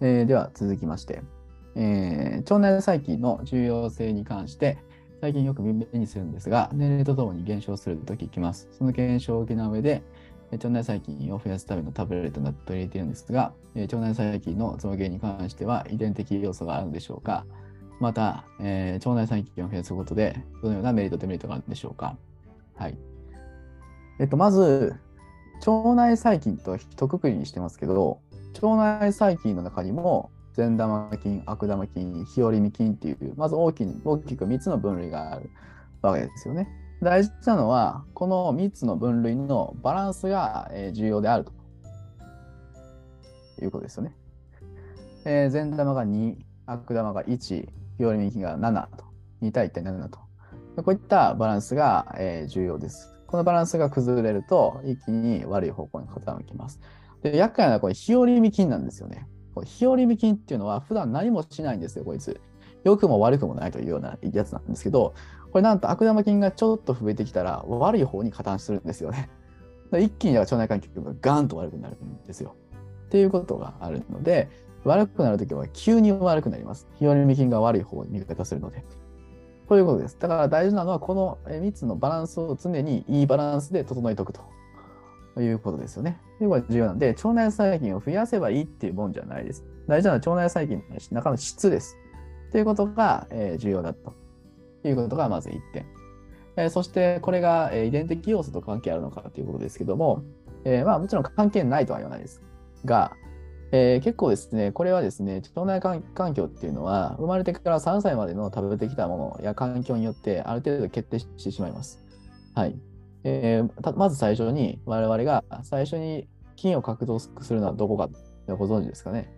えーでは続きまして、えー腸内細菌の重要性に関して、最近よく目にするんですが、年齢とともに減少すると聞きます。その減少を補う上で、え腸内細菌を増やすためのタブレットなど取り入れているんですが、え腸内細菌の増減に関しては遺伝的要素があるのでしょうかまた、えー腸内細菌を増やすことで、どのようなメリット、デメリットがあるんでしょうかはい。えっと、まず、腸内細菌と一括りにしてますけど、腸内細菌の中にも善玉菌、悪玉菌、日和見菌っていう、まず大き大きく3つの分類があるわけですよね。大事なのは、この3つの分類のバランスが重要であるということですよね。えー善玉が2、悪玉が1、日和見菌が7と、2対1対7と。こういったバランスがえ重要です。このバランスが崩れると、一気に悪い方向に傾きます。で、厄介なのはこれ、日和見菌なんですよね。これ日和見菌っていうのは、普段何もしないんですよ、こいつ。良くも悪くもないというようなやつなんですけど、これなんと悪玉菌がちょっと増えてきたら、悪い方に加担するんですよね。一気に腸内環境がガンと悪くなるんですよ。っていうことがあるので、悪くなるときは急に悪くなります。日和見菌が悪い方に味方するので。こういうことです。だから大事なのは、この3つのバランスを常にいいバランスで整えておくとということですよね。で、これ重要なんで、腸内細菌を増やせばいいっていうもんじゃないです。大事なのは腸内細菌の中の質です。ということが、え重要だということがまず1点。えそして、これが、え遺伝的要素と関係あるのかということですけども、えまあ、もちろん関係ないとは言わないですが、えー結構ですね、これはですね、腸内環境っていうのは、生まれてから3歳までの食べてきたものや環境によって、ある程度決定してしまいます。はい。えーまず最初に、我々が最初に菌を獲得するのはどこかご存知ですかね。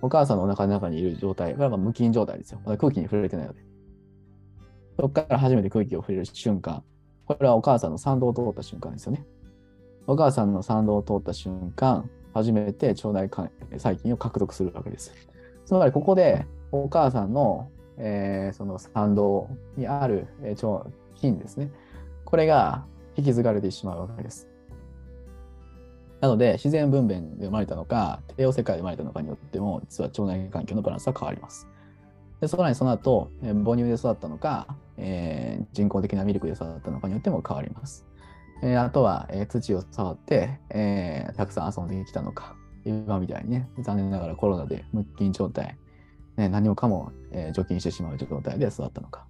お母さんのお腹の中にいる状態、これは無菌状態ですよ。まだ空気に触れてないので。そこから初めて空気を触れる瞬間、これはお母さんの産道を通った瞬間ですよね。お母さんの産道を通った瞬間、初めて腸内細菌を獲得するわけです。つまり、ここでお母さんの、えーその産道にある、えー腸菌ですね。これが引き継がれてしまうわけです。なので、自然分娩で生まれたのか、帝王世界で生まれたのかによっても、実は腸内環境のバランスは変わります。で、さらにその後、え母乳で育ったのか、えー人工的なミルクで育ったのかによっても変わります。えーあとは、えー土を触って、えたくさん遊んできたのか、今みたいにね、残念ながらコロナで無菌状態、ね、何もかも、え除菌してしまう状態で育ったのか。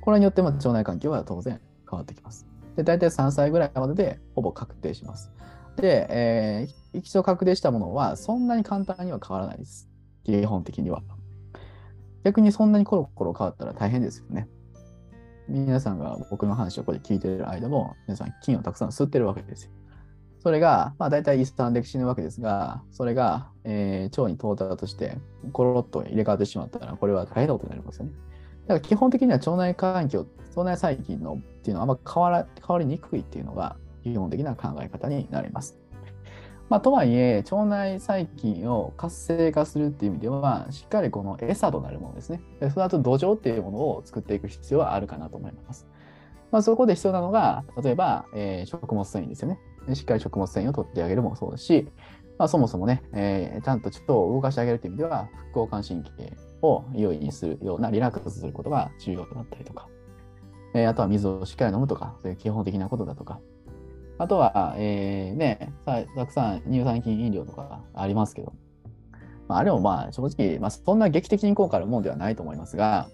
これによっても腸内環境は当然変わってきます。で、大体3歳ぐらいまででほぼ確定します。で、えー一度確定したものはそんなに簡単には変わらないです。基本的には。逆にそんなにコロコロ変わったら大変ですよね。皆さんが僕の話をここで聞いてる間も、皆さん菌をたくさん吸ってるわけですよ。それが、まあ大体一産で死ぬわけですが、それが、えー腸に到達して、コロッと入れ替わってしまったら、これは大変なことになりますよね。だから基本的には腸内環境、腸内細菌のっていうのはあんま変わら変わりにくいっていうのが基本的な考え方になります。まあ、とはいえ、腸内細菌を活性化するっていう意味では、しっかりこの餌となるものですね。でその後土壌っていうものを作っていく必要はあるかなと思います。まあ、そこで必要なのが、例えば、えー食物繊維ですよね。しっかり食物繊維を取ってあげるもそうですし、まあ、そもそもね、えーちゃんと腸を動かしてあげるという意味では、副交感神経を優位にするようなリラックスすることが重要となったりとか、えーあとは水をしっかり飲むとか、そういう基本的なことだとか、あとは、えーね、たくさん乳酸菌飲料とかありますけど、まあ、あれもまあ正直、まあ、そんな劇的に効果あるものではないと思いますが、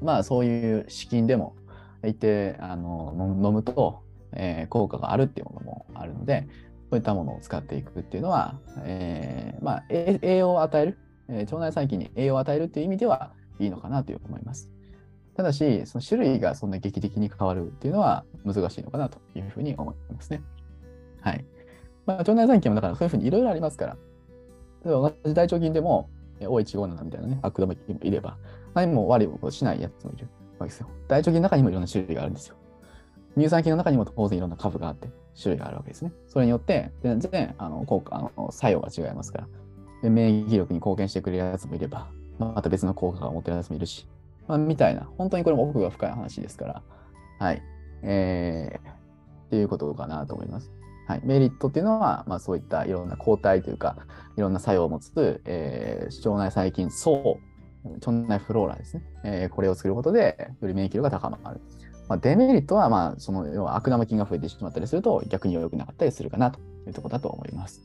まあそういう資金でも一定あの飲飲むと、えー効果があるっていうものもあるので、そういったものを使っていくっていうのは、えーまあ、栄養を与える、えー腸内細菌に栄養を与えるっていう意味ではいいのかなという思います。ただし、その種類がそんな劇的に変わるっていうのは難しいのかなというふうに思いますね。はい。まあ、腸内細菌もだからそういうふうにいろいろありますから、例えば同じ大腸菌でも、O157 みたいなね、悪玉菌もいれば、何も悪いことしないやつもいるわけですよ。大腸菌の中にもいろんな種類があるんですよ。乳酸菌の中にも当然いろんな株があって、種類があるわけですね。それによって、全然あの効果あの作用が違いますから、免疫力に貢献してくれるやつもいれば、また別の効果が持ってるやつもいるし、まあ、みたいな、本当にこれも奥が深い話ですから、はい。えーっていうことかなと思います。はい、メリットっていうのは、まあ、そういったいろんな抗体というか、いろんな作用を持つ、えー、腸内細菌層、腸内フローラですね、えー、これを作ることで、より免疫力が高まる。まあ、デメリットは、まあ、その要は悪玉菌が増えてしまったりすると、逆に良くなかったりするかなというところだと思います。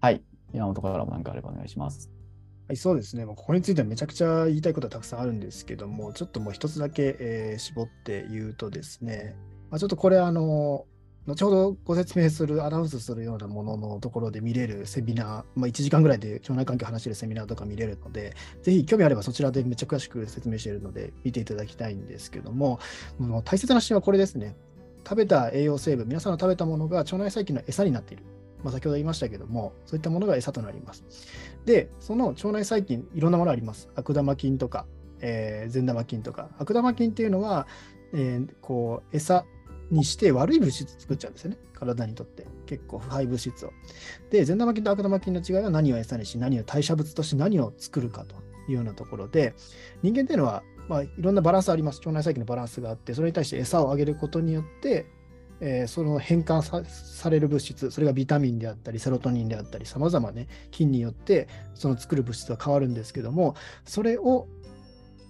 はい。山本からも何かあればお願いします。はい、そうですね。もうここについてはめちゃくちゃ言いたいことはたくさんあるんですけども、ちょっともう一つだけ、えー、絞って言うとですね、まあ、ちょっとこれ、あの、後ほどご説明する、アナウンスするようなもののところで見れるセミナー、まあ、1時間ぐらいで腸内環境を話してるセミナーとか見れるので、ぜひ興味あればそちらでめっちゃ詳しく説明しているので、見ていただきたいんですけども、もう大切な視点はこれですね。食べた栄養成分、皆さんの食べたものが腸内細菌の餌になっている。まあ、先ほど言いましたけども、そういったものが餌となります。で、その腸内細菌、いろんなものあります。悪玉菌とか、えー、善玉菌とか。悪玉菌っていうのは、えー、こう餌にして悪い物質作っちゃうんですよね。体にとって。結構腐敗物質を。で、善玉菌と悪玉菌の違いは何を餌にし、何を代謝物として何を作るかというようなところで、人間っていうのは、まあ、いろんなバランスあります。腸内細菌のバランスがあって、それに対して餌をあげることによって、えー、その変換される物質、それがビタミンであったり、セロトニンであったり、さまざまね、菌によってその作る物質は変わるんですけども、それを、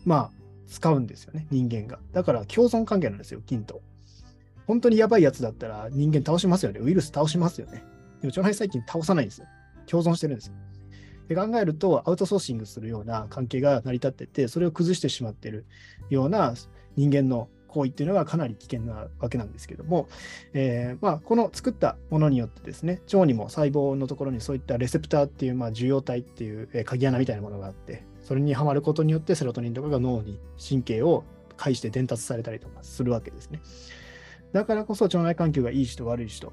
まあ、使うんですよね、人間が。だから共存関係なんですよ、菌と。本当にやばいやつだったら人間倒しますよね。ウイルス倒しますよね。でも腸内細菌倒さないんですよ。共存してるんですよ。で考えると、アウトソーシングするような関係が成り立ってて、それを崩してしまってるような人間の行為っていうのはかなり危険なわけなんですけども、えー、まあ、この作ったものによってですね、腸にも細胞のところにそういったレセプターっていう、まあ、受容体っていう、え鍵穴みたいなものがあって、それにはまることによってセロトニンとかが脳に神経を介して伝達されたりとかするわけですね。だからこそ腸内環境がいい人悪い人っ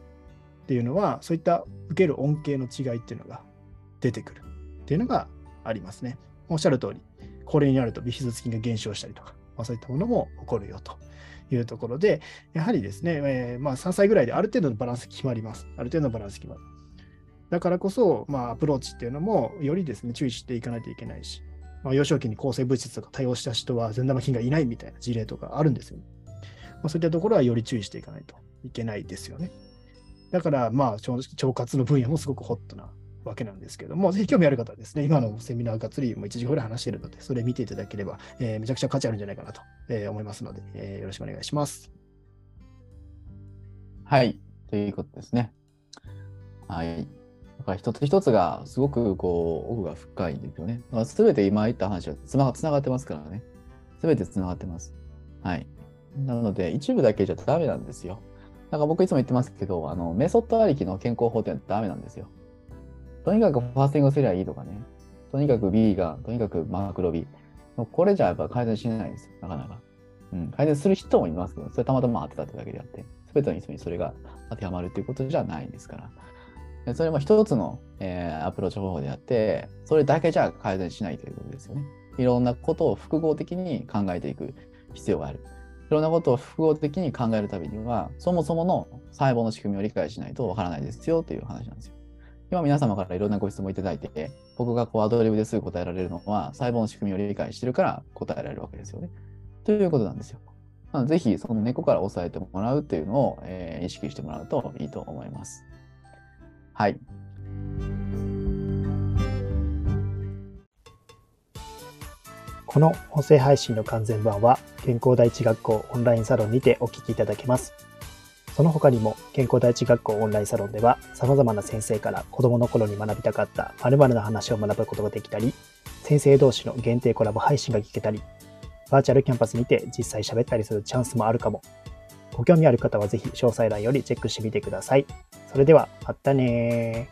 ていうのは、そういった受ける恩恵の違いっていうのが出てくるっていうのがありますね。おっしゃる通り、高齢になるとビフィズス菌が減少したりとか、まあ、そういったものも起こるよというところで、やはりですね、えー、まあ、3歳ぐらいである程度のバランス決まります。ある程度のバランス決まる。だからこそ、まあ、アプローチっていうのも、よりですね、注意していかないといけないし、まあ、幼少期に抗生物質とか多用した人は善玉菌がいないみたいな事例とかあるんですよ、ね。まあ、そういったところはより注意していかないといけないですよね。だから、まあ、腸活の分野もすごくホットなわけなんですけども、ぜひ興味ある方はですね、今のセミナーがっつりも1時ぐらい話しているので、それ見ていただければ、えー、めちゃくちゃ価値あるんじゃないかなと、えー、思いますので、えー、よろしくお願いします。はい、ということですね。はい。だから一つ一つがすごくこう奥が深いんですよね。すべて今言った話はつながってますからね。すべてつながってます。はい。なので、一部だけじゃダメなんですよ。なんか僕いつも言ってますけど、あのメソッドありきの健康法ってダメなんですよ。とにかくファースティングすりゃいいとかね。とにかくビーガン、とにかくマクロビ。これじゃやっぱ改善しないんですよ、なかなか。うん、改善する人もいますけど、それたまたま当てたってだけであって、すべての人にそれが当てはまるっていうことじゃないんですから。それも一つの、えー、アプローチ方法であって、それだけじゃ改善しないということですよね。いろんなことを複合的に考えていく必要がある。いろんなことを複合的に考えるたびには、そもそもの細胞の仕組みを理解しないとわからないですよという話なんですよ。今皆様からいろんなご質問いただいて、僕がこうアドリブですぐ答えられるのは、細胞の仕組みを理解してるから答えられるわけですよね。ということなんですよ。なのでぜひ、その根っこから押さえてもらうっていうのを、えー、意識してもらうといいと思います。はい。この音声配信の完全版は、健康第一学校オンラインサロンにてお聞きいただけます。その他にも健康第一学校オンラインサロンでは様々な先生から子供の頃に学びたかった〇〇な話を学ぶことができたり、先生同士の限定コラボ配信が聞けたり、バーチャルキャンパスにて実際喋ったりするチャンスもあるかも。ご興味ある方はぜひ詳細欄よりチェックしてみてください。それでは、またね